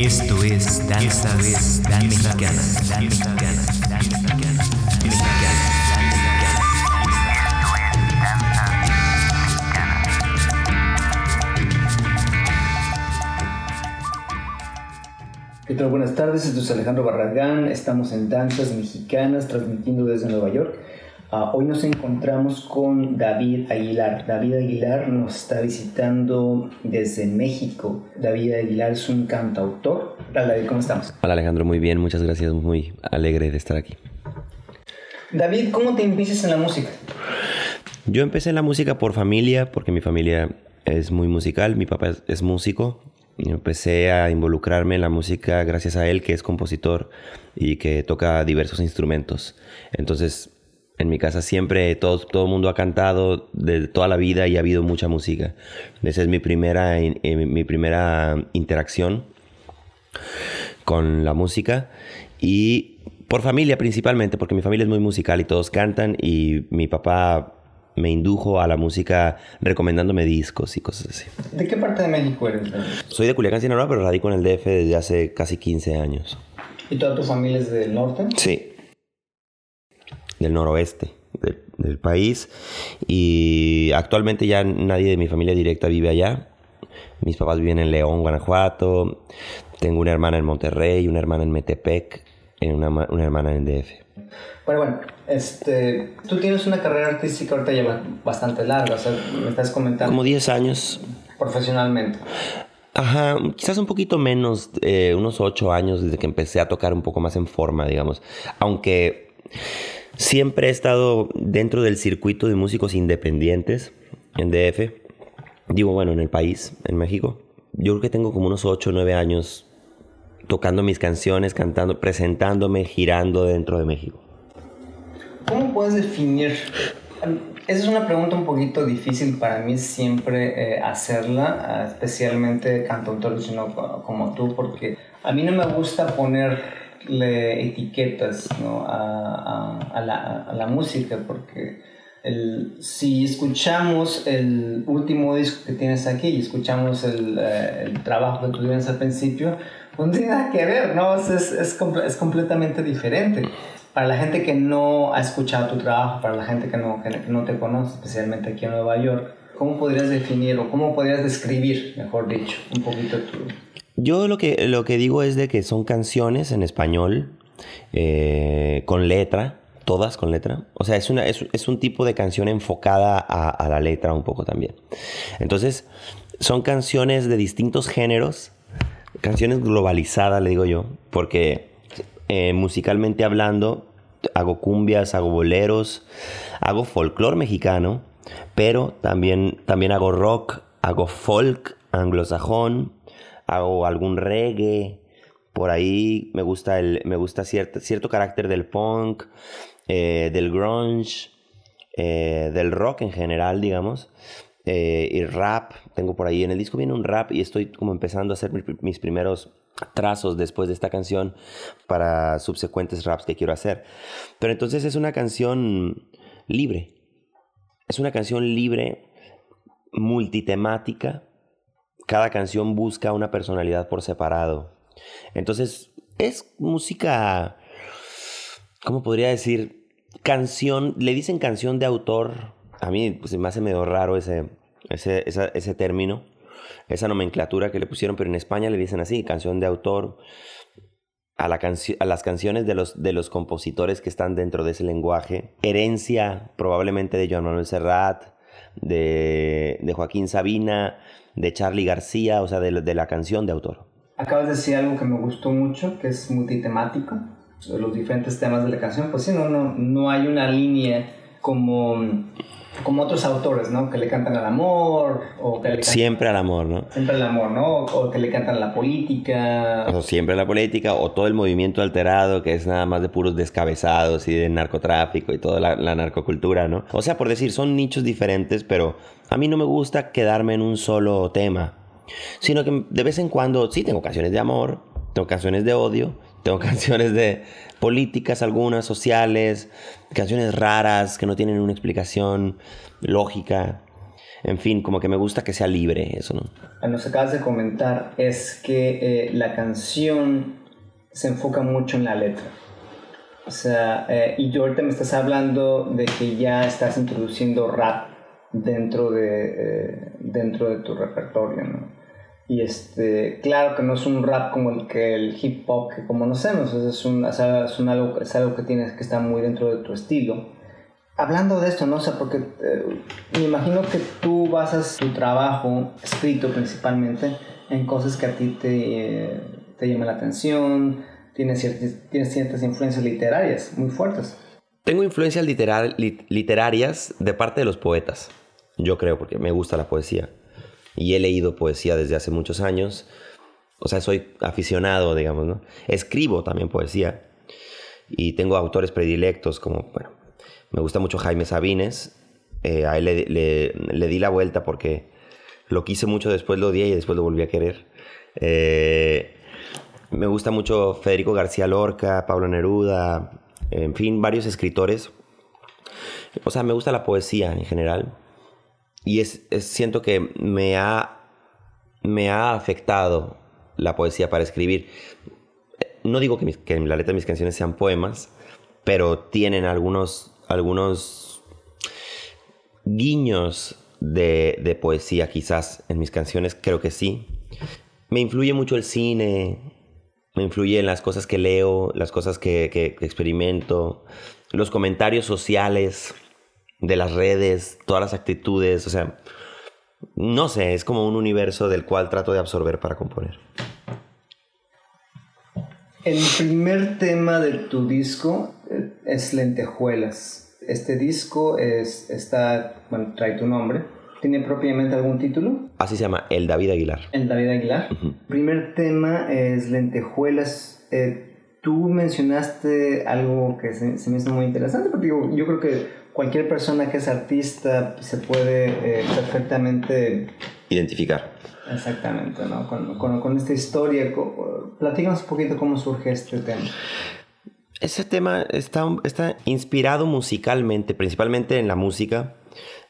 Esto es Danza vez Dan Mexicana. Dan Mexicana. Dan Mexicana. Mexicana. ¿Qué tal? Buenas tardes, esto es Alejandro Barragán, estamos en Danzas Mexicanas, transmitiendo desde Nueva York. Ah, hoy nos encontramos con David Aguilar. David Aguilar nos está visitando desde México. David Aguilar es un cantautor. Hola David, ¿cómo estamos? Hola Alejandro, muy bien, muchas gracias, muy alegre de estar aquí. David, ¿cómo te empiezas en la música? Yo empecé en la música por familia, porque mi familia es muy musical, mi papá es, es músico, empecé a involucrarme en la música gracias a él, que es compositor y que toca diversos instrumentos. Entonces, en mi casa siempre todo, todo el mundo ha cantado de toda la vida y ha habido mucha música. Esa es mi primera, eh, mi primera interacción con la música y por familia principalmente, porque mi familia es muy musical y todos cantan y mi papá me indujo a la música recomendándome discos y cosas así. ¿De qué parte de México eres? Soy de Culiacán, Sinaloa, pero radico en el DF desde hace casi 15 años. ¿Y toda tu familia es del norte? Sí. Del noroeste del, del país. Y actualmente ya nadie de mi familia directa vive allá. Mis papás viven en León, Guanajuato. Tengo una hermana en Monterrey, una hermana en Metepec, y una, una hermana en DF. Bueno, bueno, este, tú tienes una carrera artística ahorita ya bastante larga, o sea, me estás comentando Como 10 años. profesionalmente. Ajá, quizás un poquito menos, eh, unos 8 años desde que empecé a tocar un poco más en forma, digamos. Aunque siempre he estado dentro del circuito de músicos independientes en DF. Digo, bueno, en el país, en México. Yo creo que tengo como unos 8 o 9 años tocando mis canciones, cantando, presentándome, girando dentro de México. ¿Cómo puedes definir? Esa es una pregunta un poquito difícil para mí siempre eh, hacerla, especialmente cantautores como tú, porque a mí no me gusta ponerle etiquetas ¿no? a, a- a la, a la música, porque el- si escuchamos el último disco que tienes aquí y escuchamos el, eh, el trabajo que tienes al principio, pues no tiene nada que ver, ¿no? Es, es, es es completamente diferente. Para la gente que no ha escuchado tu trabajo, para la gente que no, que, que no te conoce, especialmente aquí en Nueva York, ¿cómo podrías definir o cómo podrías describir, mejor dicho, un poquito tu... Yo lo que, lo que digo es de que son canciones en español eh, con letra, todas con letra. O sea, es, una, es, es un tipo de canción enfocada a, la letra un poco también. Entonces, son canciones de distintos géneros, canciones globalizadas, le digo yo, porque eh, musicalmente hablando, hago cumbias, hago boleros, hago folclore mexicano, pero también, también hago rock, hago folk anglosajón, hago algún reggae, por ahí me gusta, el, me gusta cierto, cierto carácter del punk, eh, del grunge, eh, del rock en general, digamos, eh, y rap. Tengo por ahí en el disco viene un rap y estoy como empezando a hacer mi- mis primeros trazos después de esta canción para subsecuentes raps que quiero hacer. Pero entonces es una canción libre. Es una canción libre, multitemática. Cada canción busca una personalidad por separado. Entonces es música, ¿cómo podría decir? Canción, le dicen canción de autor. A mí pues, me hace medio raro ese, ese, ese término, esa nomenclatura que le pusieron, pero en España le dicen así, canción de autor. A, la a las canciones de los, de los compositores que están dentro de ese lenguaje. Herencia probablemente de Joan Manuel Serrat, de, de Joaquín Sabina, de Charlie García, o sea, de, de la canción de autor. Acabas de decir algo que me gustó mucho, que es multitemático, los diferentes temas de la canción. Pues sí, no, no, no hay una línea como, como otros autores, ¿no? Que le cantan al amor, o que le cantan Siempre al amor, ¿no? siempre al amor, ¿no? O que le cantan a la política. O siempre la política o todo el movimiento alterado que es nada más de puros descabezados y de narcotráfico y toda la, la narcocultura, ¿no? O sea, por decir, son nichos diferentes, pero a mí no me gusta quedarme en un solo tema, sino que de vez en cuando sí tengo canciones de amor, tengo canciones de odio, canciones de políticas algunas, sociales, canciones raras que no tienen una explicación lógica. En fin, como que me gusta que sea libre eso, ¿no? Nos acabas de comentar es que eh, la canción se enfoca mucho en la letra. O sea, eh, y yo ahorita me estás hablando de que ya estás introduciendo rap dentro de, eh, dentro de tu repertorio, ¿no? Y este, claro que no es un rap como el que el hip hop que como conocemos, es, un, es, algo, es algo que tienes que estar muy dentro de tu estilo. Hablando de esto, no sé, porque eh, me imagino que tú basas tu trabajo escrito principalmente en cosas que a ti te, te llaman la atención, tienes ciertas, tienes ciertas influencias literarias muy fuertes. Tengo influencias literarias de parte de los poetas, yo creo, porque me gusta la poesía y he leído poesía desde hace muchos años. O sea, soy aficionado, digamos. Escribo también poesía y tengo autores predilectos como, bueno, me gusta mucho Jaime Sabines. Eh, a él le, di la vuelta porque lo quise mucho, después lo odié y después lo volví a querer. Eh, me gusta mucho Federico García Lorca, Pablo Neruda, en fin, varios escritores. O sea, me gusta la poesía en general y es, siento que me ha, me ha afectado la poesía para escribir. No digo que, la letra de mis canciones sean poemas, pero tienen algunos, algunos guiños de, de, poesía quizás en mis canciones, creo que sí. Me influye mucho el cine, me influye en las cosas que leo, las cosas que, que experimento, los comentarios sociales de las redes, todas las actitudes, o sea, no sé, es como un universo del cual trato de absorber para componer. El primer tema de tu disco eh, es Lentejuelas. Este disco es, está, bueno, trae tu nombre. ¿Tiene propiamente algún título? Así se llama, El David Aguilar. El David Aguilar. Primer tema es Lentejuelas. Eh, tú mencionaste algo que se, me hizo muy interesante, porque yo creo que cualquier persona que es artista se puede eh, perfectamente identificar. Exactamente, ¿no? Con, con, con, esta historia, platícanos un poquito cómo surge este tema. Ese tema está, está inspirado musicalmente, principalmente en la música.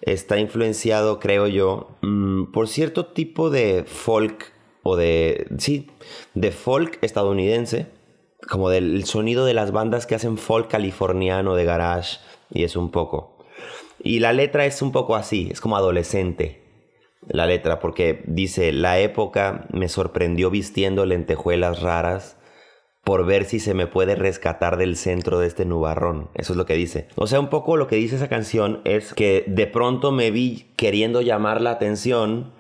Está influenciado, creo yo, mm, por cierto tipo de folk o de, sí, de folk estadounidense, como del sonido de las bandas que hacen folk californiano de garage y es un poco. Y la letra es un poco así, es como adolescente la letra, porque dice, la época me sorprendió vistiendo lentejuelas raras por ver si se me puede rescatar del centro de este nubarrón. Eso es lo que dice. O sea, un poco lo que dice esa canción es que de pronto me vi queriendo llamar la atención.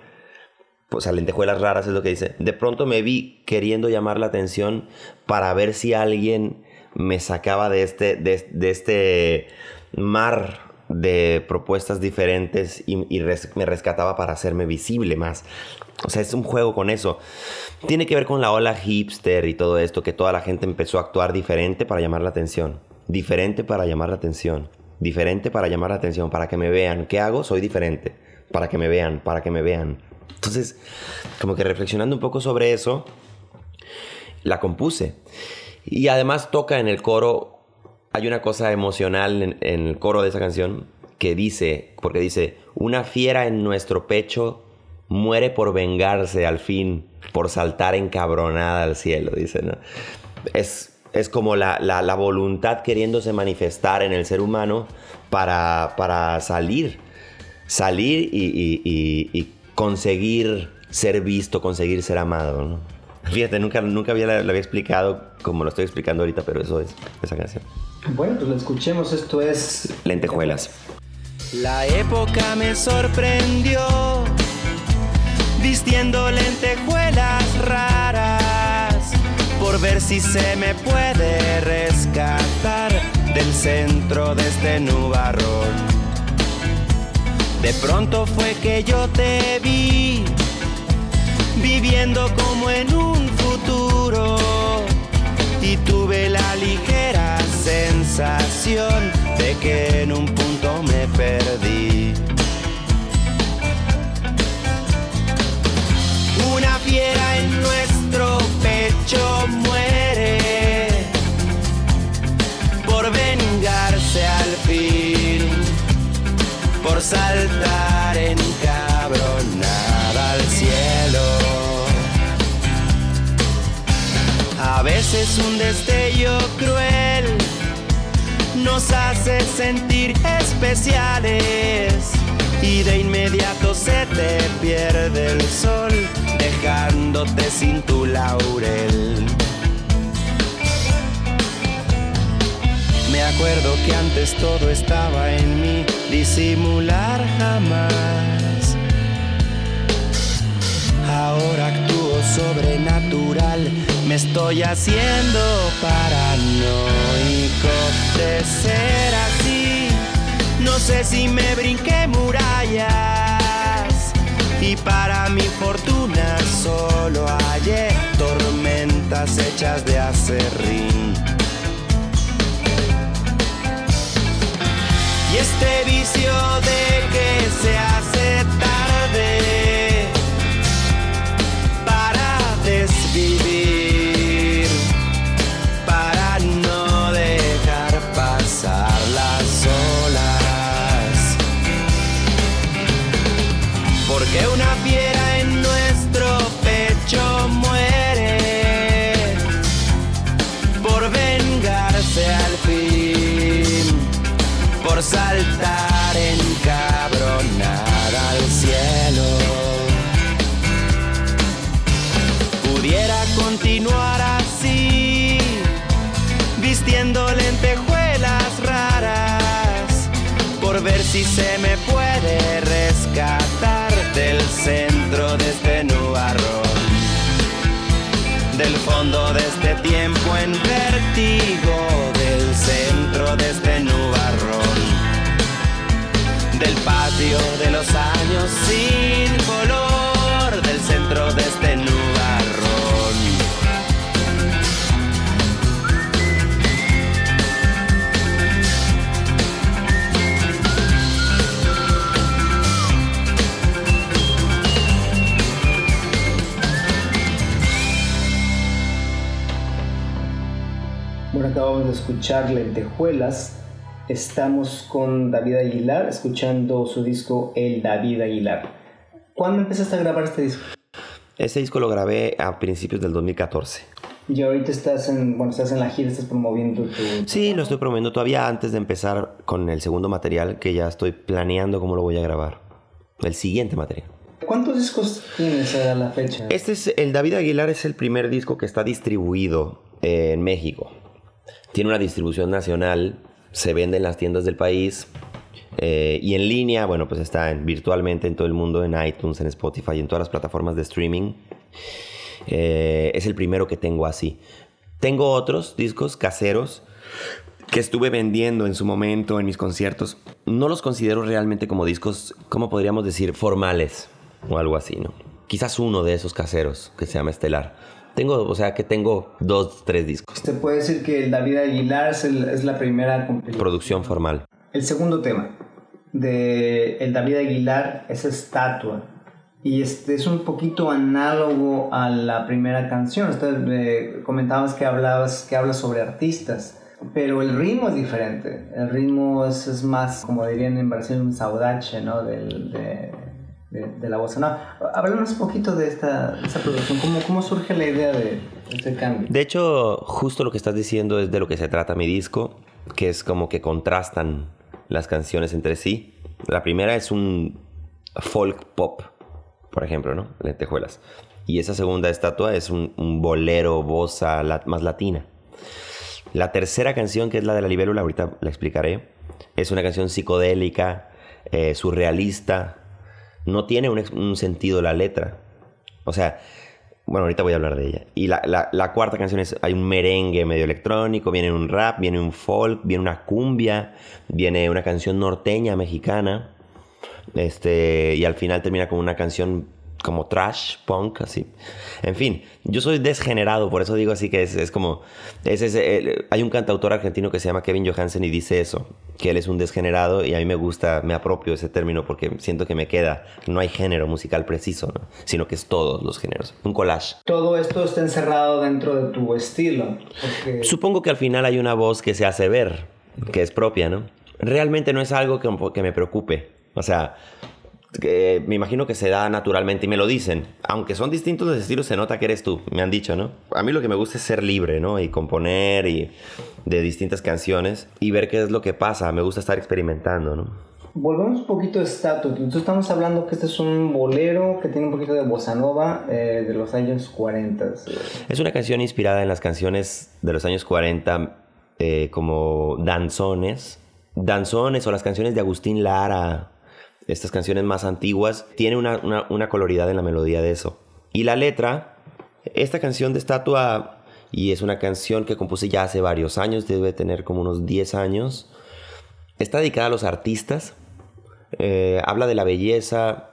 Pues a lentejuelas raras es lo que dice. De pronto me vi queriendo llamar la atención para ver si alguien me sacaba de este, de este mar de propuestas diferentes y, me rescataba para hacerme visible más. O sea, es un juego con eso. Tiene que ver con la ola hipster y todo esto, que toda la gente empezó a actuar diferente para llamar la atención. Diferente para llamar la atención. Diferente para llamar la atención, para que me vean. ¿Qué hago? Soy diferente. Para que me vean, para que me vean. Entonces, como que reflexionando un poco sobre eso, la compuse. Y además toca en el coro hay una cosa emocional en, el coro de esa canción que dice, porque dice, una fiera en nuestro pecho muere por vengarse al fin, por saltar encabronada al cielo, dice, ¿no? Es, es como la, la, voluntad queriéndose manifestar en el ser humano para, para salir, salir y, y, conseguir ser visto, conseguir ser amado, ¿no? Fíjate, nunca, nunca había, lo había explicado como lo estoy explicando ahorita, pero eso es esa canción. Bueno, pues lo escuchemos. Esto es Lentejuelas. La época me sorprendió vistiendo lentejuelas raras por ver si se me puede rescatar del centro de este nubarrón. De pronto fue que yo te vi viviendo como en un de que en un punto me perdí. Una fiera en nuestro pecho muere por vengarse al fin, por saltar en cabronada al cielo. A veces un destello cruel nos hace sentir especiales y de inmediato se te pierde el sol dejándote sin tu laurel. Me acuerdo que antes todo estaba en mí, disimular jamás. Ahora actúo sobrenatural, me estoy haciendo paranoico de ser así. No sé si me brinqué murallas y para mi fortuna solo hallé tormentas hechas de acerrín. Y este vicio de que se hace tarde para desvivir, en vértigo, del centro de este nubarrón, del patio de los años acabamos de escuchar Lentejuelas. Estamos con David Aguilar, escuchando su disco El David Aguilar. ¿Cuándo empezaste a grabar este disco? Este disco lo grabé a principios del 2014. Y ahorita estás en, bueno, estás en la gira, estás promoviendo tu... Sí, lo estoy promoviendo todavía antes de empezar con el segundo material que ya estoy planeando cómo lo voy a grabar. El siguiente material. ¿Cuántos discos tienes a la fecha? Este es el David Aguilar es el primer disco que está distribuido eh, en México. Tiene una distribución nacional, se vende en las tiendas del país eh, y en línea, bueno, pues está en- virtualmente en todo el mundo, en iTunes, en Spotify, en todas las plataformas de streaming. Eh, es el primero que tengo así. Tengo otros discos caseros que estuve vendiendo en su momento en mis conciertos. No los considero realmente como discos, como podríamos decir, formales o algo así, ¿no? Quizás uno de esos caseros que se llama Estelar. Tengo, o sea, que tengo dos, tres discos. Se puede decir que el David Aguilar es, el- es la primera. Producción formal. El segundo tema de el David Aguilar es estatua. Y este es un poquito análogo a la primera canción. Usted, eh, comentabas que hablabas que hablas sobre artistas, pero el ritmo es diferente. El ritmo es, es más, como dirían en Brasil, un saudache, ¿no? Del, de, de- la bossa nova. Háblanos un poquito de esta, de esta producción. ¿Cómo, ¿Cómo surge la idea de este cambio? De hecho, justo lo que estás diciendo es de lo que se trata mi disco, que es como que contrastan las canciones entre sí. La primera es un folk pop, por ejemplo, ¿no? Lentejuelas. Y esa segunda estatua es un, bolero, bossa más latina. La tercera canción, que es la de la libélula, ahorita la explicaré, es una canción psicodélica, eh, surrealista. No tiene un, un sentido la letra. O sea, bueno, ahorita voy a hablar de ella. Y la, la- la cuarta canción es, hay un merengue medio electrónico, viene un rap, viene un folk, viene una cumbia, viene una canción norteña mexicana. Este, y al final termina con una canción como trash, punk, así. En fin, yo soy desgenerado, por eso digo así que es, es como... Es, es, eh, hay un cantautor argentino que se llama Kevin Johansen y dice eso, que él es un desgenerado y a mí me gusta, me apropio ese término porque siento que me queda. No hay género musical preciso, ¿no? sino que es todos los géneros. Un collage. Todo esto está encerrado dentro de tu estilo. Porque... Supongo que al final hay una voz que se hace ver, que es propia, ¿no? Realmente no es algo que, que me preocupe. O sea, que me imagino que se da naturalmente y me lo dicen. Aunque son distintos los estilos, se nota que eres tú, me han dicho, ¿no? A mí lo que me gusta es ser libre, ¿no? Y componer y de distintas canciones y ver qué es lo que pasa. Me gusta estar experimentando, ¿no? Volvemos un poquito a estatus. Entonces estamos hablando que este es un bolero que tiene un poquito de bossa nova eh, de los años 40. Es una canción inspirada en las canciones de los años 40 eh, como danzones. Danzones o las canciones de Agustín Lara, estas canciones más antiguas, tiene una, una, coloridad en la melodía de eso. Y la letra, esta canción de estatua, y es una canción que compuse ya hace varios años, debe tener como unos 10 años, está dedicada a los artistas, eh, habla de la belleza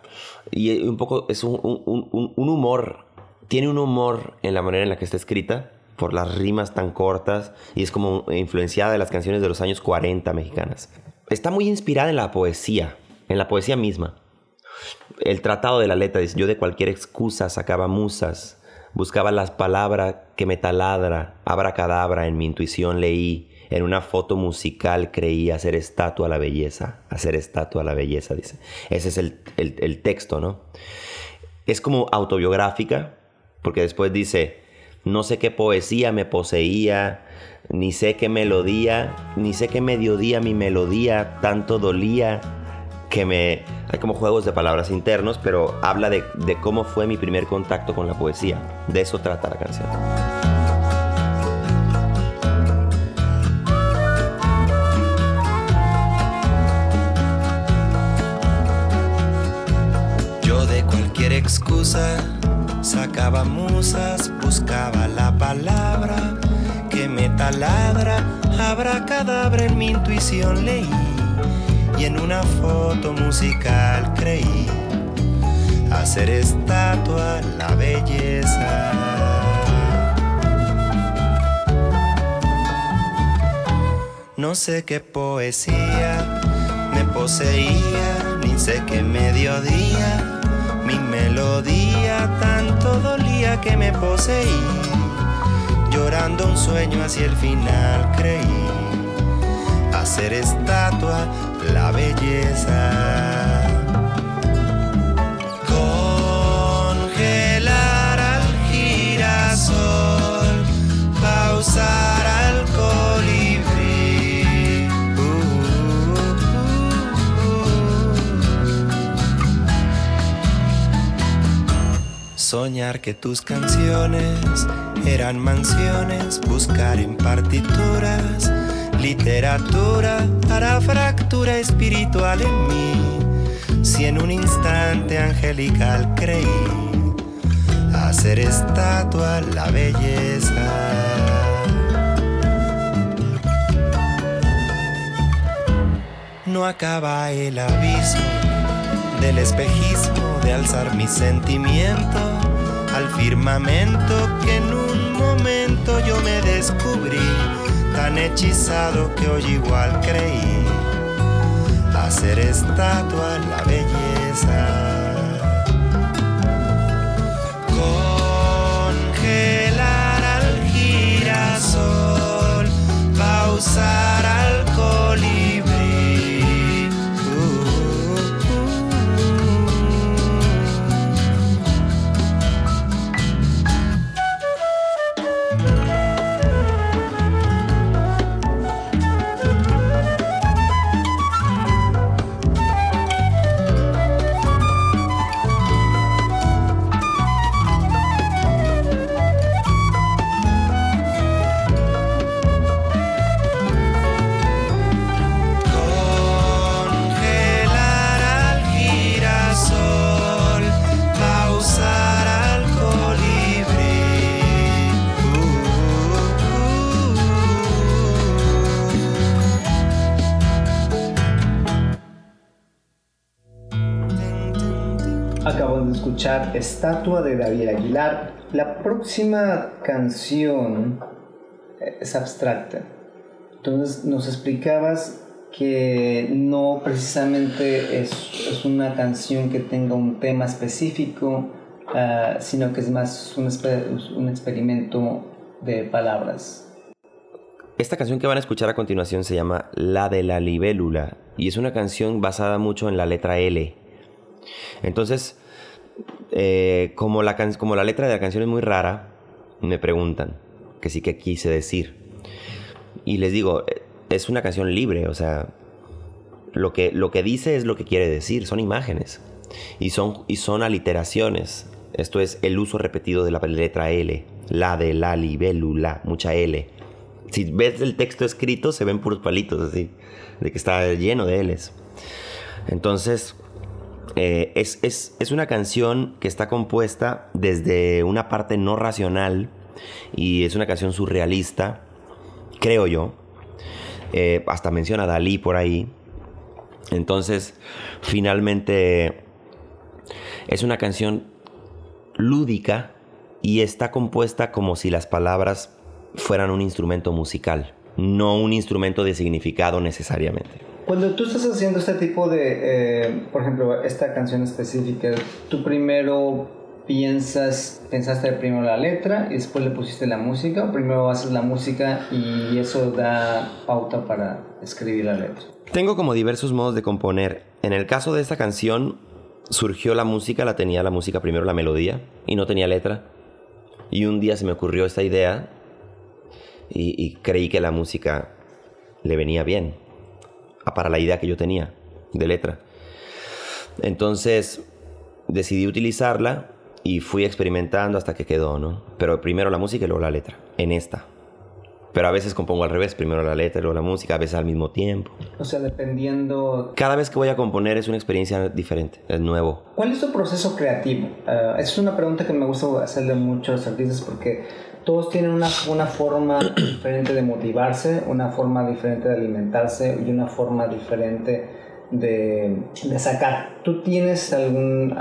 y un poco es un, un, un, humor, tiene un humor en la manera en la que está escrita por las rimas tan cortas y es como influenciada de las canciones de los años 40 mexicanas. Está muy inspirada en la poesía, en la poesía misma. El tratado de la letra dice, yo de cualquier excusa sacaba musas, buscaba las palabras que me taladra, abracadabra en mi intuición leí, en una foto musical creí hacer estatua a la belleza, hacer estatua a la belleza, dice. Ese es el, el texto, ¿no? Es como autobiográfica, porque después dice, no sé qué poesía me poseía, ni sé qué melodía, ni sé qué mediodía mi melodía tanto dolía que me... Hay como juegos de palabras internos, pero habla de, cómo fue mi primer contacto con la poesía. De eso trata la canción. Yo de cualquier excusa sacaba musas, buscaba la palabra que me taladra, habrá cadáver en mi intuición leí y en una foto musical creí hacer estatua la belleza. No sé qué poesía me poseía, ni sé qué mediodía, mi melodía tanto dolía que me poseí, llorando un sueño hacia el final creí hacer estatua la belleza. Congelar al girasol, pausar al colibrí. Soñar que tus canciones eran mansiones, buscar en partituras literatura hará fractura espiritual en mí. Si en un instante angelical creí hacer estatua la belleza. No acaba el abismo del espejismo de alzar mi sentimiento al firmamento que en un momento yo me descubrí tan hechizado que hoy igual creí hacer estatua la belleza. Congelar al girasol, pausar al Estatua de David Aguilar. La próxima canción es abstracta. Entonces nos explicabas que no precisamente es, una canción que tenga un tema específico, ah, sino que es más un, un experimento de palabras. Esta canción que van a escuchar a continuación se llama La de la libélula y es una canción basada mucho en la letra L Entonces, eh, como, la como la letra de la canción es muy rara, me preguntan que sí que quise decir. Y les digo, eh, es una canción libre, o sea, lo que, lo que dice es lo que quiere decir, son imágenes y son, y son aliteraciones. Esto es el uso repetido de la letra L, la de la, libélula, mucha L. Si ves el texto escrito, se ven puros palitos así, de que está lleno de L's. Entonces, eh, es, es, una canción que está compuesta desde una parte no racional y es una canción surrealista, creo yo. Eh, hasta menciona a Dalí por ahí. Entonces, finalmente, es una canción lúdica y está compuesta como si las palabras fueran un instrumento musical, no un instrumento de significado necesariamente. Cuando tú estás haciendo este tipo de, eh, por ejemplo, esta canción específica, tú primero piensas, pensaste primero la letra y después le pusiste la música, o primero haces la música y eso da pauta para escribir la letra. Tengo como diversos modos de componer. En el caso de esta canción, surgió la música, la tenía la música primero la melodía y no tenía letra. Y un día se me ocurrió esta idea y, y creí que la música le venía bien para la idea que yo tenía de letra. Entonces decidí utilizarla y fui experimentando hasta que quedó, ¿no? Pero primero la música y luego la letra, en esta. Pero a veces compongo al revés, primero la letra y luego la música, a veces al mismo tiempo. O sea, dependiendo... Cada vez que voy a componer es una experiencia diferente, es nuevo. ¿Cuál es tu proceso creativo? Uh, es una pregunta que me gusta hacerle a muchos artistas porque todos tienen una, una forma diferente de motivarse, una forma diferente de alimentarse y una forma diferente de, de sacar. ¿Tú tienes algún,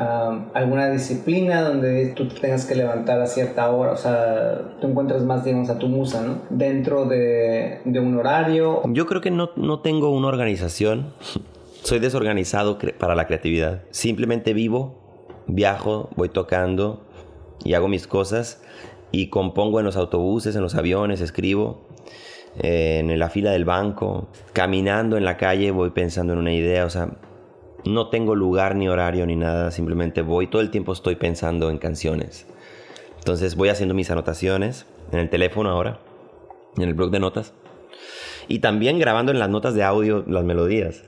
alguna disciplina donde tú tengas que levantar a cierta hora? O sea, tú encuentras más, digamos, a tu musa. Dentro de, de un horario. Yo creo que no, no tengo una organización. Soy desorganizado para la creatividad. Simplemente vivo, viajo, voy tocando y hago mis cosas y compongo en los autobuses, en los aviones, escribo eh, en la fila del banco, caminando en la calle voy pensando en una idea, o sea, no tengo lugar ni horario ni nada, simplemente voy, todo el tiempo estoy pensando en canciones. Entonces voy haciendo mis anotaciones en el teléfono ahora, en el blog de notas, y también grabando en las notas de audio las melodías.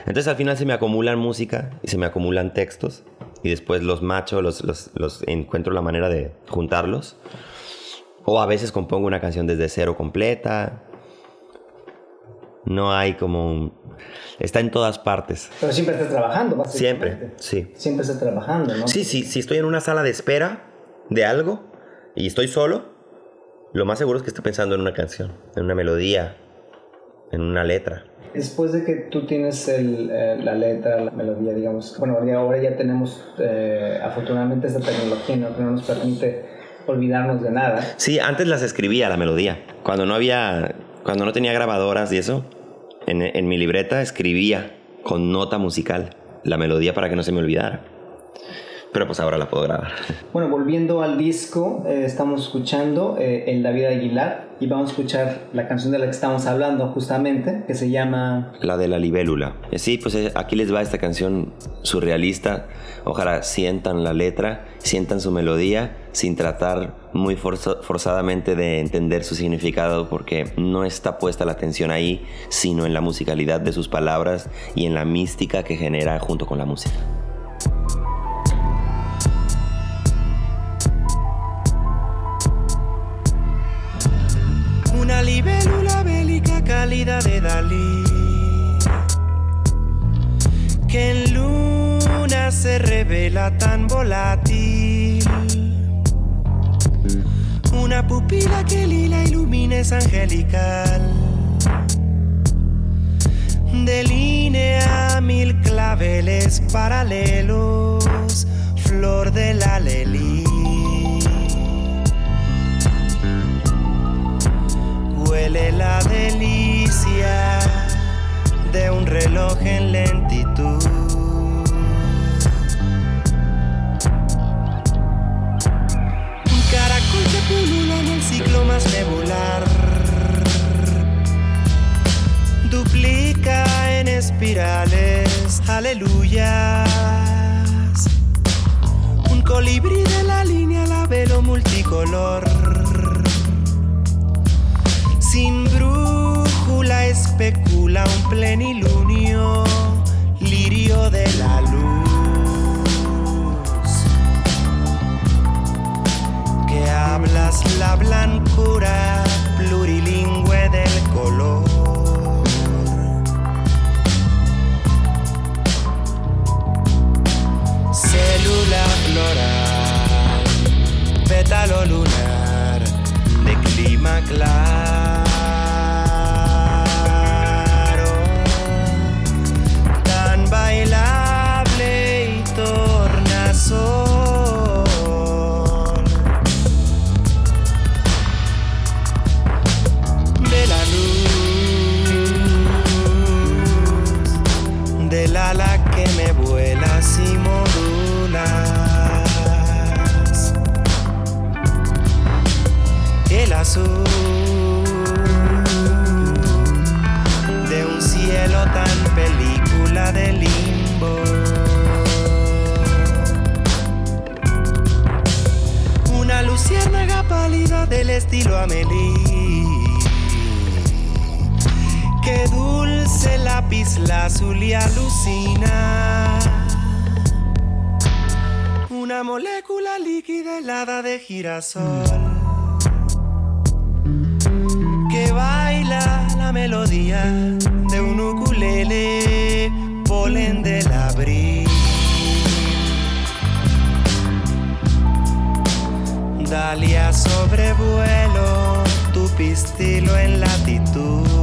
Entonces al final se me acumulan música y se me acumulan textos y después los macho, los, los, los encuentro la manera de juntarlos. O a veces compongo una canción desde cero completa. No hay como Está en todas partes. Pero siempre estás trabajando. Siempre, sí. Siempre estás trabajando, ¿no? Sí, sí. Si estoy en una sala de espera de algo y estoy solo, lo más seguro es que estoy pensando en una canción, en una melodía, en una letra después de que tú tienes el, eh, la letra, la melodía, digamos, bueno, ahora ya tenemos eh, afortunadamente esta tecnología ¿no? que no nos permite olvidarnos de nada. Sí, antes las escribía la melodía. Cuando no había, cuando no tenía grabadoras y eso, en, en mi libreta escribía con nota musical la melodía para que no se me olvidara pero pues ahora la puedo grabar. Bueno, volviendo al disco, eh, estamos escuchando eh, El David Aguilar y vamos a escuchar la canción de la que estamos hablando justamente, que se llama... La de la libélula. Eh, sí, pues aquí les va esta canción surrealista. Ojalá sientan la letra, sientan su melodía, sin tratar muy forzadamente de entender su significado, porque no está puesta la atención ahí, sino en la musicalidad de sus palabras y en la mística que genera junto con la música. Libélula bélica cálida de Dalí, que en luna se revela tan volátil. Una pupila que lila ilumina es angelical. Delinea mil claveles paralelos, flor de la lelí. huele la delicia de un reloj en lentitud. Un caracol que pulula en el ciclo más nebular. Duplica en espirales, aleluyas. Un colibrí de la línea la velo multicolor sin brújula especula un plenilunio, lirio de la luz. Que hablas la blancura tu pistilo en latitud.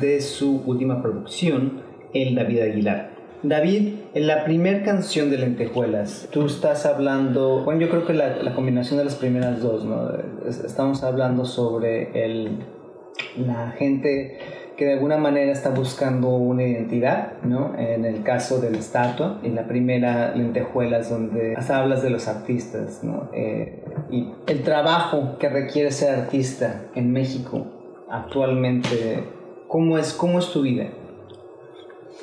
De su última producción, El David Aguilar. David, en la primera canción de Lentejuelas, tú estás hablando, bueno, yo creo que la, combinación de las primeras dos, ¿no? Es- Estamos hablando sobre el, la gente que de alguna manera está buscando una identidad, ¿no? En el caso de la estatua, en la primera Lentejuelas, donde hasta hablas de los artistas, ¿no? Eh, y el trabajo que requiere ser artista en México actualmente, ¿cómo es, cómo es tu vida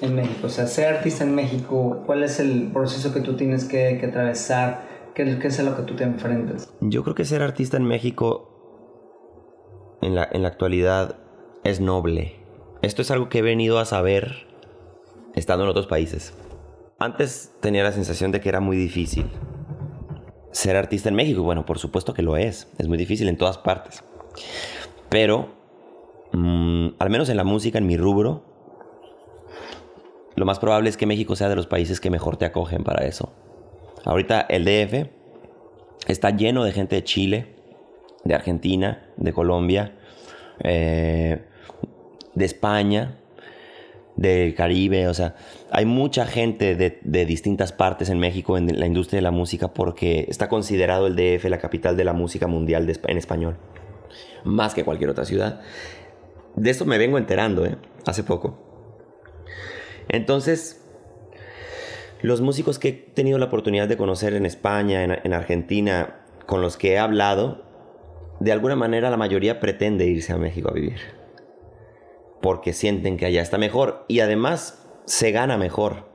en México? O sea, ser artista en México, ¿cuál es el proceso que tú tienes que, que atravesar? ¿Qué, ¿Qué es a lo que tú te enfrentas? Yo creo que ser artista en México en la, en la actualidad es noble. Esto es algo que he venido a saber estando en otros países. Antes tenía la sensación de que era muy difícil ser artista en México. Bueno, por supuesto que lo es. Es muy difícil en todas partes. Pero, mm, al menos en la música, en mi rubro, lo más probable es que México sea de los países que mejor te acogen para eso. Ahorita el DF está lleno de gente de Chile, de Argentina, de Colombia, eh, de España, del Caribe, o sea, hay mucha gente de, distintas partes en México en la industria de la música porque está considerado el DF la capital de la música mundial en español. más que cualquier otra ciudad. De esto me vengo enterando, ¿eh? hace poco. Entonces, los músicos que he tenido la oportunidad de conocer en España, en, Argentina, con los que he hablado, de alguna manera la mayoría pretende irse a México a vivir. Porque sienten que allá está mejor y además se gana mejor.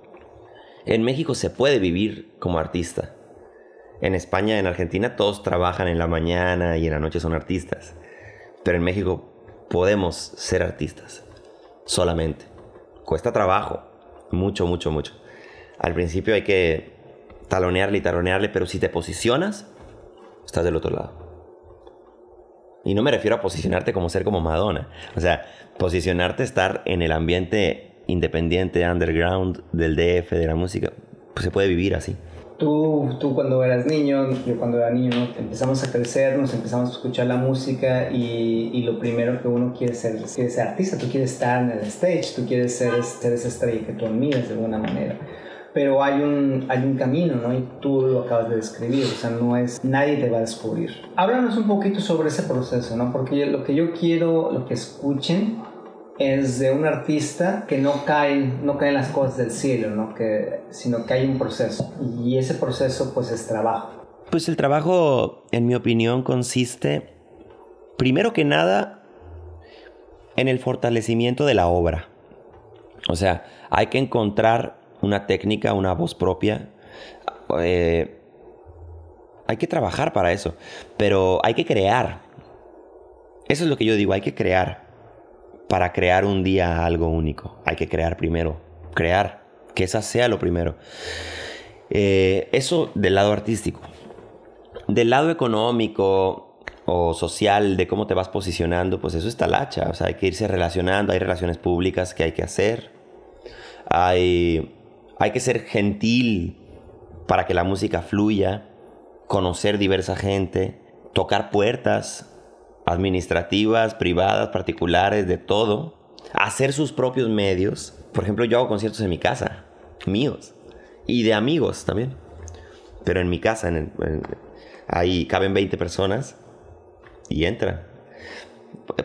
En México se puede vivir como artista. En España, en Argentina, todos trabajan en la mañana y en la noche son artistas. Pero en México podemos ser artistas. Solamente. Cuesta trabajo. Mucho, mucho, mucho. Al principio hay que talonearle y talonearle, pero si te posicionas, estás del otro lado. Y no me refiero a posicionarte como ser como Madonna. O sea, posicionarte, estar en el ambiente independiente, underground, del DF, de la música. Pues se puede vivir así. Tú, tú cuando eras niño, yo cuando era niño, empezamos a crecer, nos empezamos a escuchar la música y, lo primero que uno quiere ser, quiere ser artista, tú quieres estar en el stage, tú quieres ser, ser esa estrella que tú admiras de alguna manera pero hay un, hay un camino, ¿no? Y tú lo acabas de describir, o sea, no es, nadie te va a descubrir. Háblanos un poquito sobre ese proceso, ¿no? Porque lo que yo quiero, lo que escuchen, es de un artista que no caen, no caen las cosas del cielo, ¿no? Que, sino que hay un proceso. Y ese proceso, pues, es trabajo. Pues el trabajo, en mi opinión, consiste, primero que nada, en el fortalecimiento de la obra. O sea, hay que encontrar una técnica, una voz propia. Eh, hay que trabajar para eso, pero hay que crear. Eso es lo que yo digo, hay que crear. Para crear un día algo único, hay que crear primero. Crear, que esa sea lo primero. Eh, eso del lado artístico. Del lado económico o social, de cómo te vas posicionando, pues eso está lacha. O sea, hay que irse relacionando, hay relaciones públicas que hay que hacer. Hay hay que ser gentil para que la música fluya, conocer diversa gente, tocar puertas administrativas, privadas, particulares, de todo, hacer sus propios medios. Por ejemplo, yo hago conciertos en mi casa, míos, y de amigos también. Pero en mi casa, ahí caben 20 personas y entra.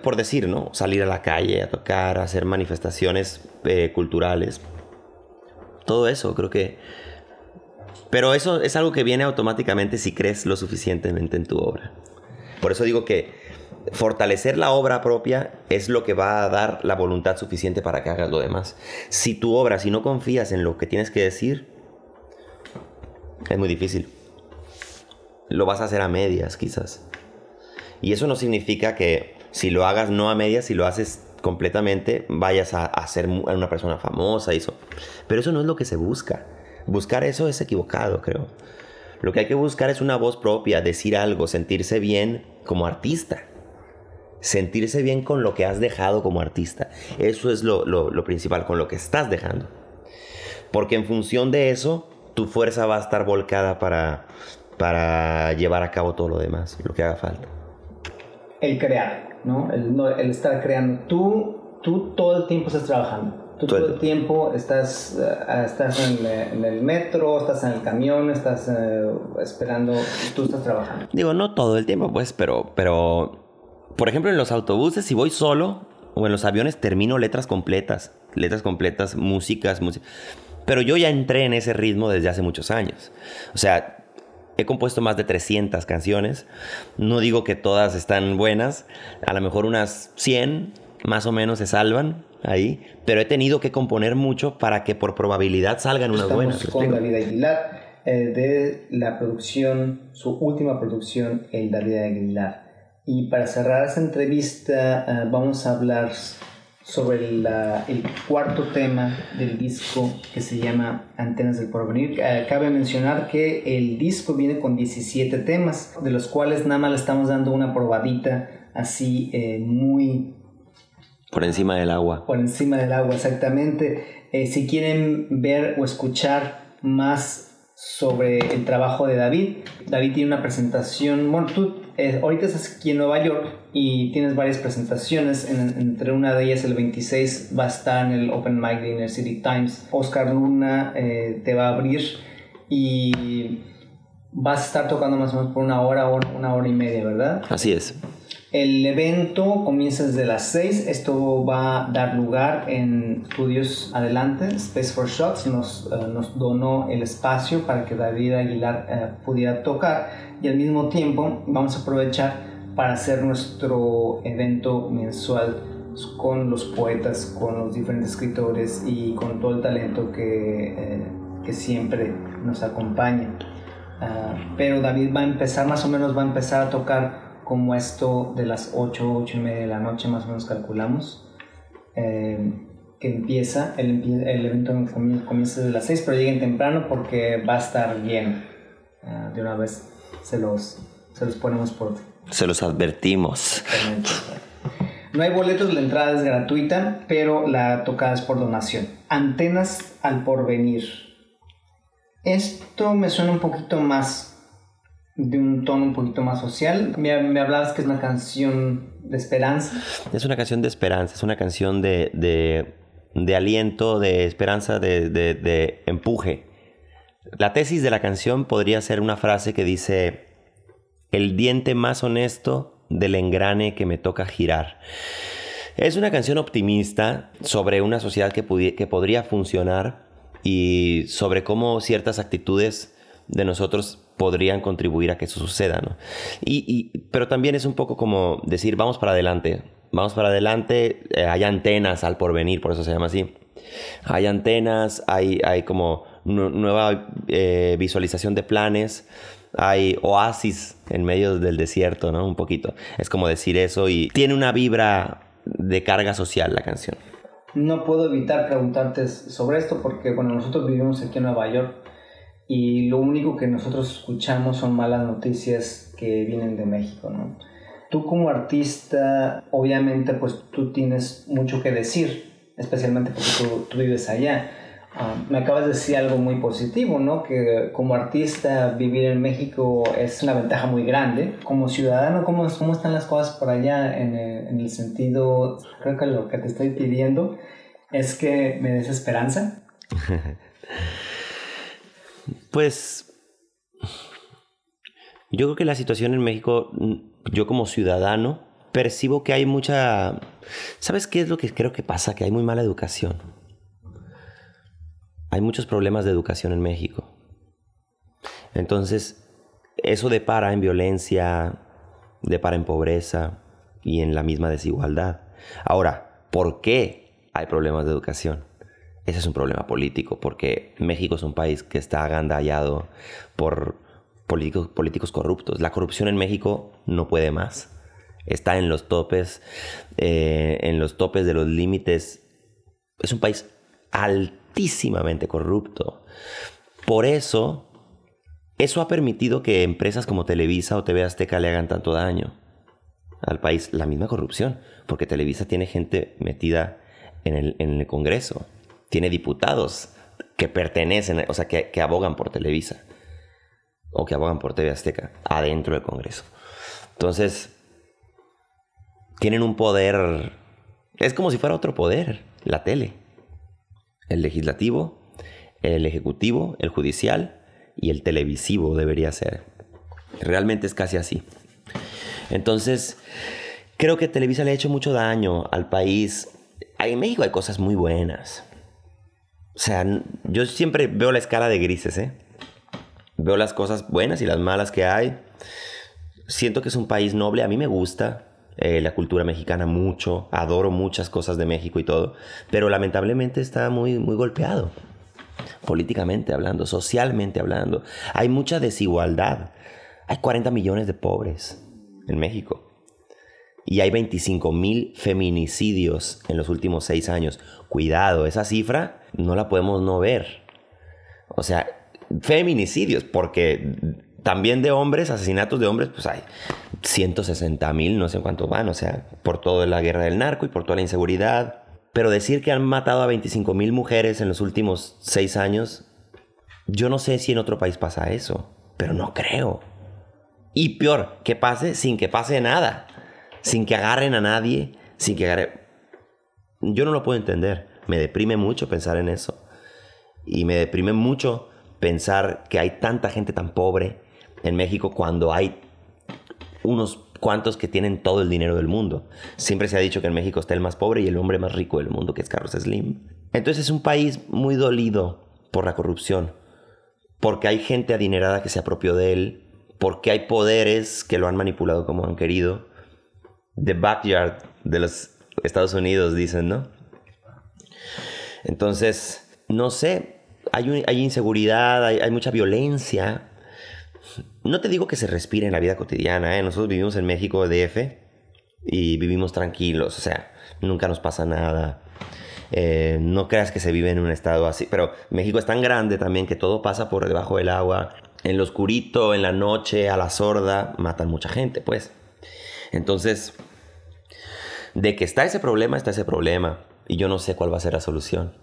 Por decir, ¿no? Salir a la calle a tocar, hacer manifestaciones eh, culturales, todo eso, creo que... Pero eso es algo que viene automáticamente si crees lo suficientemente en tu obra. Por eso digo que fortalecer la obra propia es lo que va a dar la voluntad suficiente para que hagas lo demás. Si tu obra, si no confías en lo que tienes que decir, es muy difícil. Lo vas a hacer a medias, quizás. Y eso no significa que si lo hagas no a medias, si lo haces completamente vayas a, ser una persona famosa y eso. Pero eso no es lo que se busca. Buscar eso es equivocado, creo. Lo que hay que buscar es una voz propia, decir algo, sentirse bien como artista. Sentirse bien con lo que has dejado como artista. Eso es lo, lo principal, con lo que estás dejando. Porque en función de eso, tu fuerza va a estar volcada para, para llevar a cabo todo lo demás, lo que haga falta. El crear. ¿no? El, estar creando. Tú, tú todo el tiempo estás trabajando. Tú todo, el tiempo estás, eh, estás en, el metro, estás en el camión, estás eh, esperando, tú estás trabajando. Digo, no todo el tiempo, pues, pero, pero, por ejemplo, en los autobuses, si voy solo o en los aviones, termino letras completas, letras completas, músicas, música. Pero yo ya entré en ese ritmo desde hace muchos años. O sea, He compuesto más de 300 canciones. No digo que todas están buenas. A lo mejor unas 100 más o menos se salvan ahí. Pero he tenido que componer mucho para que por probabilidad salgan unas Estamos buenas. con David Aguilar eh, de la producción, su última producción, El David Aguilar. Y para cerrar esta entrevista eh, vamos a hablar sobre el cuarto tema del disco que se llama Antenas del Porvenir. Eh, cabe mencionar que el disco viene con 17 temas, de los cuales nada más le estamos dando una probadita así eh, muy... Por encima del agua. Por encima del agua, exactamente. Eh, si quieren ver o escuchar más sobre el trabajo de David, David tiene una presentación, bueno, tú eh, ahorita estás aquí en Nueva York y tienes varias presentaciones, entre una de ellas el 26 va a estar en el Open Mic de Inner City Times. Oscar Luna eh, te va a abrir y vas a estar tocando más o menos por una hora, una hora y media, ¿verdad? Así es. El evento comienza desde las 6. Esto va a dar lugar en Estudios Adelante. Space for Shots nos, eh, nos donó el espacio para que David Aguilar eh, pudiera tocar y al mismo tiempo vamos a aprovechar para hacer nuestro evento mensual con los poetas, con los diferentes escritores y con todo el talento que, eh, que siempre nos acompaña. Ah, pero David va a empezar, más o menos va a empezar a tocar como esto de las 8, 8 y media de la noche más o menos calculamos, eh, que empieza, el, el evento comienza desde las 6, pero lleguen temprano porque va a estar bien. Ah, de una vez se los, se los ponemos por... Se los advertimos. No hay boletos, la entrada es gratuita, pero la tocada es por donación. Antenas al porvenir. Esto me suena un poquito más de un tono un poquito más social. Me, me, hablabas que es una canción de esperanza. Es una canción de esperanza, es una canción de, de, de aliento, de esperanza, de, de, empuje. La tesis de la canción podría ser una frase que dice, el diente más honesto del engrane que me toca girar. Es una canción optimista sobre una sociedad que, que podría funcionar y sobre cómo ciertas actitudes de nosotros podrían contribuir a que eso suceda, ¿no? Y, pero también es un poco como decir, vamos para adelante, vamos para adelante, eh, hay antenas al porvenir, por eso se llama así. Hay antenas, hay, hay como nueva eh, visualización de planes, hay oasis en medio del desierto, ¿no? Un poquito. Es como decir eso y tiene una vibra de carga social la canción. No puedo evitar preguntarte sobre esto porque, bueno, nosotros vivimos aquí en Nueva York y lo único que nosotros escuchamos son malas noticias que vienen de México, ¿no? Tú como artista, obviamente, pues tú tienes mucho que decir, especialmente porque tú, vives allá. Ah, me acabas de decir algo muy positivo, ¿no? Que como artista vivir en México es una ventaja muy grande. Como ciudadano, ¿cómo, cómo están las cosas por allá en el, en el sentido, creo que lo que te estoy pidiendo es que me des esperanza? Pues yo creo que la situación en México, yo como ciudadano, percibo que hay mucha... ¿Sabes qué es lo que creo que pasa? Que hay muy mala educación. Hay muchos problemas de educación en México. Entonces, eso depara en violencia, depara en pobreza y en la misma desigualdad. Ahora, ¿por qué hay problemas de educación? ese es un problema político, porque México es un país que está agandallado por políticos, políticos corruptos. La corrupción en México no puede más. Está en los topes, eh, en los topes de los límites. Es un país altísimamente corrupto. Por eso, eso ha permitido que empresas como Televisa o TV Azteca le hagan tanto daño al país. La misma corrupción, porque Televisa tiene gente metida en el, en el Congreso tiene diputados que pertenecen, o sea, que, abogan por Televisa o que abogan por TV Azteca adentro del Congreso. Entonces, tienen un poder, es como si fuera otro poder, la tele. El legislativo, el ejecutivo, el judicial y el televisivo debería ser. Realmente es casi así. Entonces, creo que Televisa le ha hecho mucho daño al país. En México hay cosas muy buenas. O sea, yo siempre veo la escala de grises, ¿eh? Veo las cosas buenas y las malas que hay. Siento que es un país noble. A mí me gusta eh, la cultura mexicana mucho. Adoro muchas cosas de México y todo. Pero lamentablemente está muy, muy golpeado. Políticamente hablando, socialmente hablando. Hay mucha desigualdad. Hay 40 millones de pobres en México y hay 25 mil feminicidios en los últimos seis años. Cuidado, esa cifra no la podemos no ver. O sea, feminicidios, porque también de hombres, asesinatos de hombres, pues hay 160 mil, no sé cuánto van, o sea, por toda la guerra del narco y por toda la inseguridad. Pero decir que han matado a 25 mil mujeres en los últimos seis años, yo no sé si en otro país pasa eso, pero no creo. Y peor, que pase sin que pase nada sin que agarren a nadie, sin que agarren... Yo no lo puedo entender. Me deprime mucho pensar en eso. Y me deprime mucho pensar que hay tanta gente tan pobre en México cuando hay unos cuantos que tienen todo el dinero del mundo. Siempre se ha dicho que en México está el más pobre y el hombre más rico del mundo, que es Carlos Slim. Entonces es un país muy dolido por la corrupción, porque hay gente adinerada que se apropió de él, porque hay poderes que lo han manipulado como han querido. The backyard de los Estados Unidos, dicen, ¿no? Entonces, no sé, hay, hay inseguridad, hay, hay, mucha violencia. No te digo que se respire en la vida cotidiana, ¿eh? Nosotros vivimos en México DF y vivimos tranquilos, o sea, nunca nos pasa nada. Eh, no creas que se vive en un estado así, pero México es tan grande también que todo pasa por debajo del agua. En lo oscurito, en la noche, a la sorda, matan mucha gente, pues. Entonces, de que está ese problema, está ese problema. Y yo no sé cuál va a ser la solución.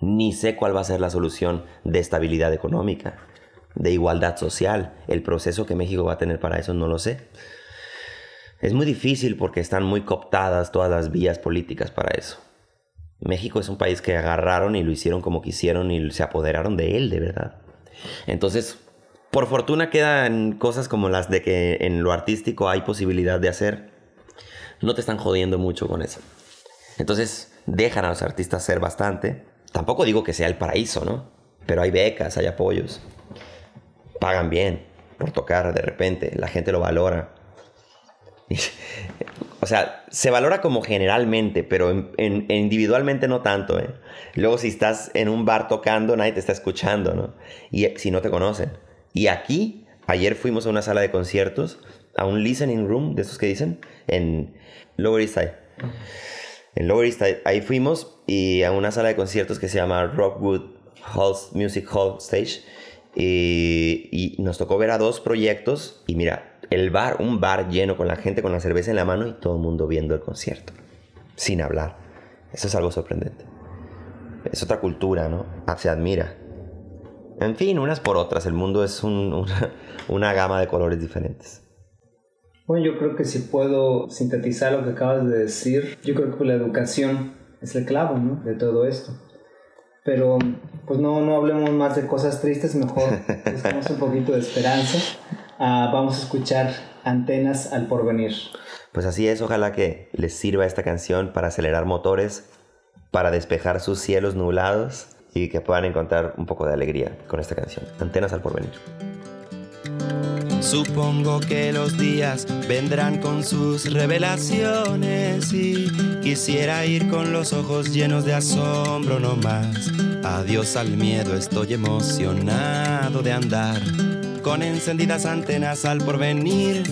Ni sé cuál va a ser la solución de estabilidad económica, de igualdad social. El proceso que México va a tener para eso no lo sé. Es muy difícil porque están muy cooptadas todas las vías políticas para eso. México es un país que agarraron y lo hicieron como quisieron y se apoderaron de él, de verdad. Entonces, por fortuna quedan cosas como las de que en lo artístico hay posibilidad de hacer. No te están jodiendo mucho con eso. Entonces, dejan a los artistas ser bastante. Tampoco digo que sea el paraíso, ¿no? Pero hay becas, hay apoyos. Pagan bien por tocar de repente. La gente lo valora. O sea, se valora como generalmente, pero en, individualmente no tanto. ¿eh? Luego si estás en un bar tocando, nadie te está escuchando, ¿no? Y si no te conocen. Y aquí, ayer fuimos a una sala de conciertos, a un listening room, de esos que dicen, en Lower East Side. En Lower East Side, ahí fuimos y a una sala de conciertos que se llama Rockwood Music Hall Stage. Y, y nos tocó ver a dos proyectos y mira, el bar, un bar lleno con la gente con la cerveza en la mano y todo el mundo viendo el concierto, sin hablar. Eso es algo sorprendente. Es otra cultura, ¿no? Ah, se admira. En fin, unas por otras, el mundo es una, gama de colores diferentes. Bueno, yo creo que si puedo sintetizar lo que acabas de decir, yo creo que la educación es el clavo, ¿no? De todo esto. Pero, pues no, no hablemos más de cosas tristes, mejor buscamos un poquito de esperanza. Ah, vamos a escuchar Antenas al Porvenir. Pues así es, ojalá que les sirva esta canción para acelerar motores, para despejar sus cielos nublados y que puedan encontrar un poco de alegría con esta canción. Antenas al Porvenir. Supongo que los días vendrán con sus revelaciones y quisiera ir con los ojos llenos de asombro no más. Adiós al miedo, estoy emocionado de andar con encendidas antenas al porvenir.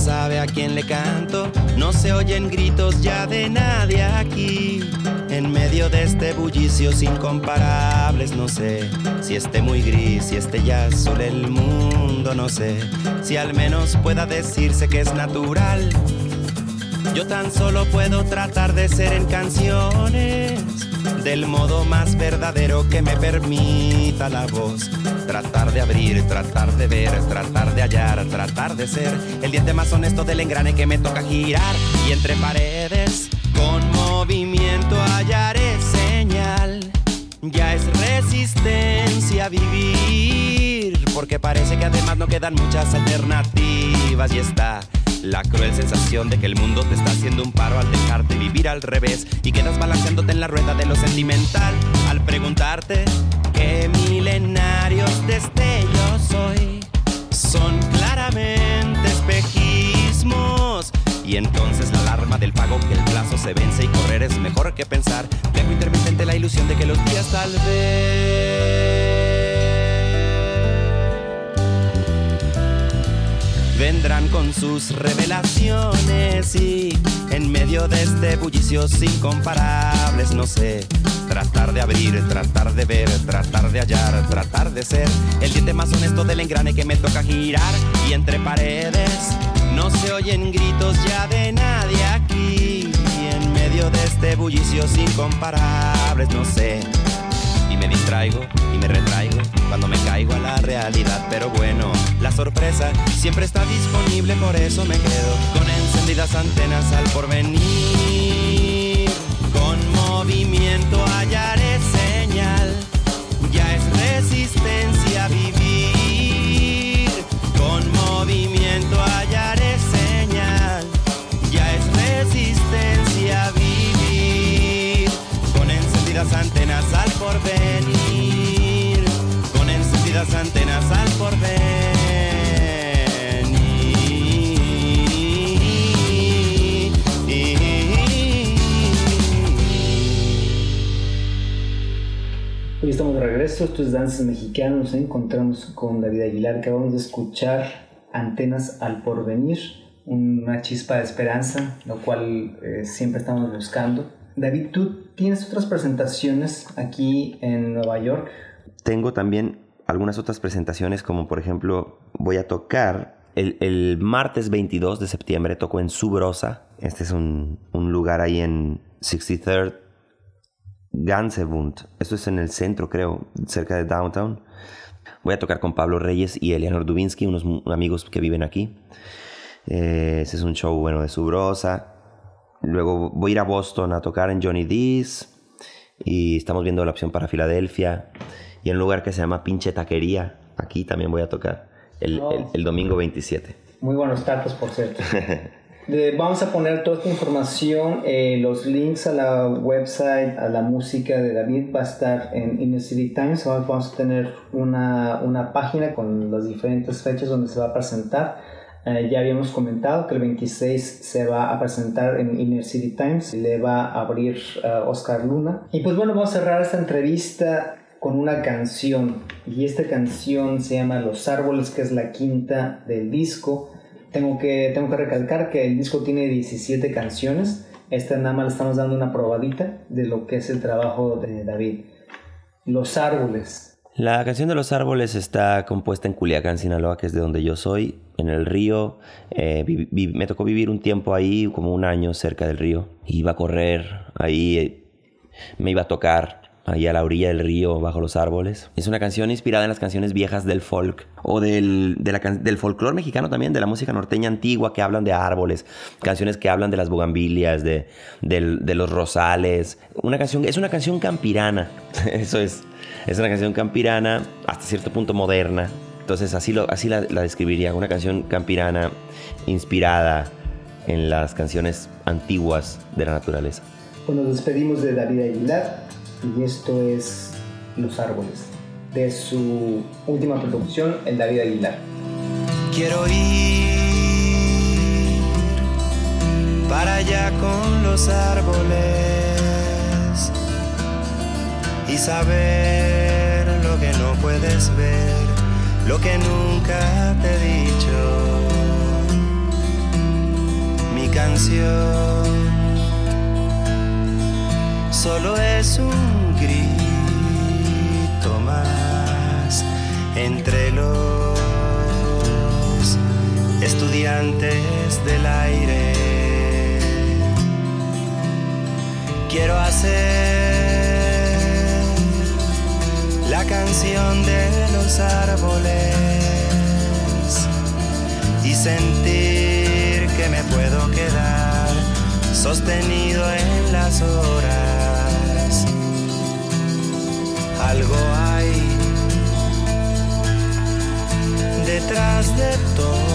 Sabe a quién le canto, no se oyen gritos ya de nadie aquí. En medio de este bullicio incomparables, no sé si esté muy gris, si esté ya sobre el mundo, no sé si al menos pueda decirse que es natural yo tan solo puedo tratar de ser en canciones del modo más verdadero que me permita la voz. Tratar de abrir, tratar de ver, tratar de hallar, tratar de ser el diente más honesto del engrane que me toca girar. Y entre paredes con movimiento hallaré señal. Ya es resistencia vivir, porque parece que además no quedan muchas alternativas. Y está la cruel sensación de que el mundo te está haciendo un paro al dejarte vivir al revés. Y quedas balanceándote en la rueda de lo sentimental al preguntarte qué milenarios destellos soy. Son claramente espejismos. Y entonces la alarma del pago que el plazo se vence y correr es mejor que pensar. Dejo intermitente la ilusión de que los días tal vez vendrán con sus revelaciones y en medio de este bullicio incomparables, no sé, tratar de abrir, tratar de ver, tratar de hallar, tratar de ser el diente más honesto del engrane que me toca girar. Y entre paredes no se oyen gritos ya de nadie aquí. Y en medio de este bullicio incomparables, no sé y me distraigo y me retraigo cuando me caigo a la realidad. Pero bueno, la sorpresa siempre está disponible, por eso me quedo con encendidas antenas al porvenir. Con movimiento hallaré señal resistencia vivir. Con movimiento hallaré señal. Ya es resistencia vivir. Con encendidas antenas al porvenir. Antenas al porvenir. Hoy estamos de regreso, esto es Danzas Mexicanas, nos encontramos con David Aguilar, acabamos de escuchar Antenas al Porvenir, una chispa de esperanza, lo cual eh, siempre estamos buscando. David, tú tienes otras presentaciones aquí en Nueva York. Tengo también algunas otras presentaciones, como por ejemplo, voy a tocar el, martes 22 de septiembre, toco en Subrosa. Este es un, lugar ahí en 63rd Gansebund. Esto es en el centro, creo, cerca de Downtown. Voy a tocar con Pablo Reyes y Eleanor Dubinsky, unos amigos que viven aquí. Eh, ese es un show bueno de Subrosa. Luego voy a ir a Boston a tocar en Johnny D's. Y estamos viendo la opción para Filadelfia. Y en un lugar que se llama Pinche Taquería. Aquí también voy a tocar el, Oh. el- el domingo 27. Muy buenos tacos, por cierto. Eh, vamos a poner toda esta información, eh, los links a la website, a la música de David va a estar en Inner City Times. Vamos vamos a tener una, una página con las diferentes fechas donde se va a presentar. Eh, ya habíamos comentado que el 26 se va a presentar en Inner City Times, le va a abrir eh, Oscar Luna. Y pues bueno, vamos a cerrar esta entrevista con una canción y esta canción se llama Los Árboles, que es la quinta del disco. Tengo que, tengo que recalcar que el disco tiene 17 canciones. Esta nada más estamos dando una probadita de lo que es el trabajo de David. Los Árboles. La canción de los árboles está compuesta en Culiacán, Sinaloa, que es de donde yo soy, en el río. Eh, me tocó vivir un tiempo ahí, como un año cerca del río. Iba a correr ahí, eh, me iba a tocar ahí a la orilla del río, bajo los árboles. Es una canción inspirada en las canciones viejas del folk o del, de la del folclore mexicano también, de la música norteña antigua que hablan de árboles, canciones que hablan de las bugambilias, de, del- de los rosales. Una canción, es una canción campirana, eso es. Es una canción campirana, hasta cierto punto moderna. Entonces así, lo, así la, la describiría, una canción campirana inspirada en las canciones antiguas de la naturaleza. Pues nos despedimos de David Aguilar y esto es Los Árboles. De su última producción, el David Aguilar. Quiero ir para allá con los árboles y saber lo que no puedes ver, lo que nunca te he dicho. Mi canción solo es un grito más entre los estudiantes del aire. Quiero hacer la canción de los árboles y sentir que me puedo quedar sostenido en las horas. Algo hay detrás de todo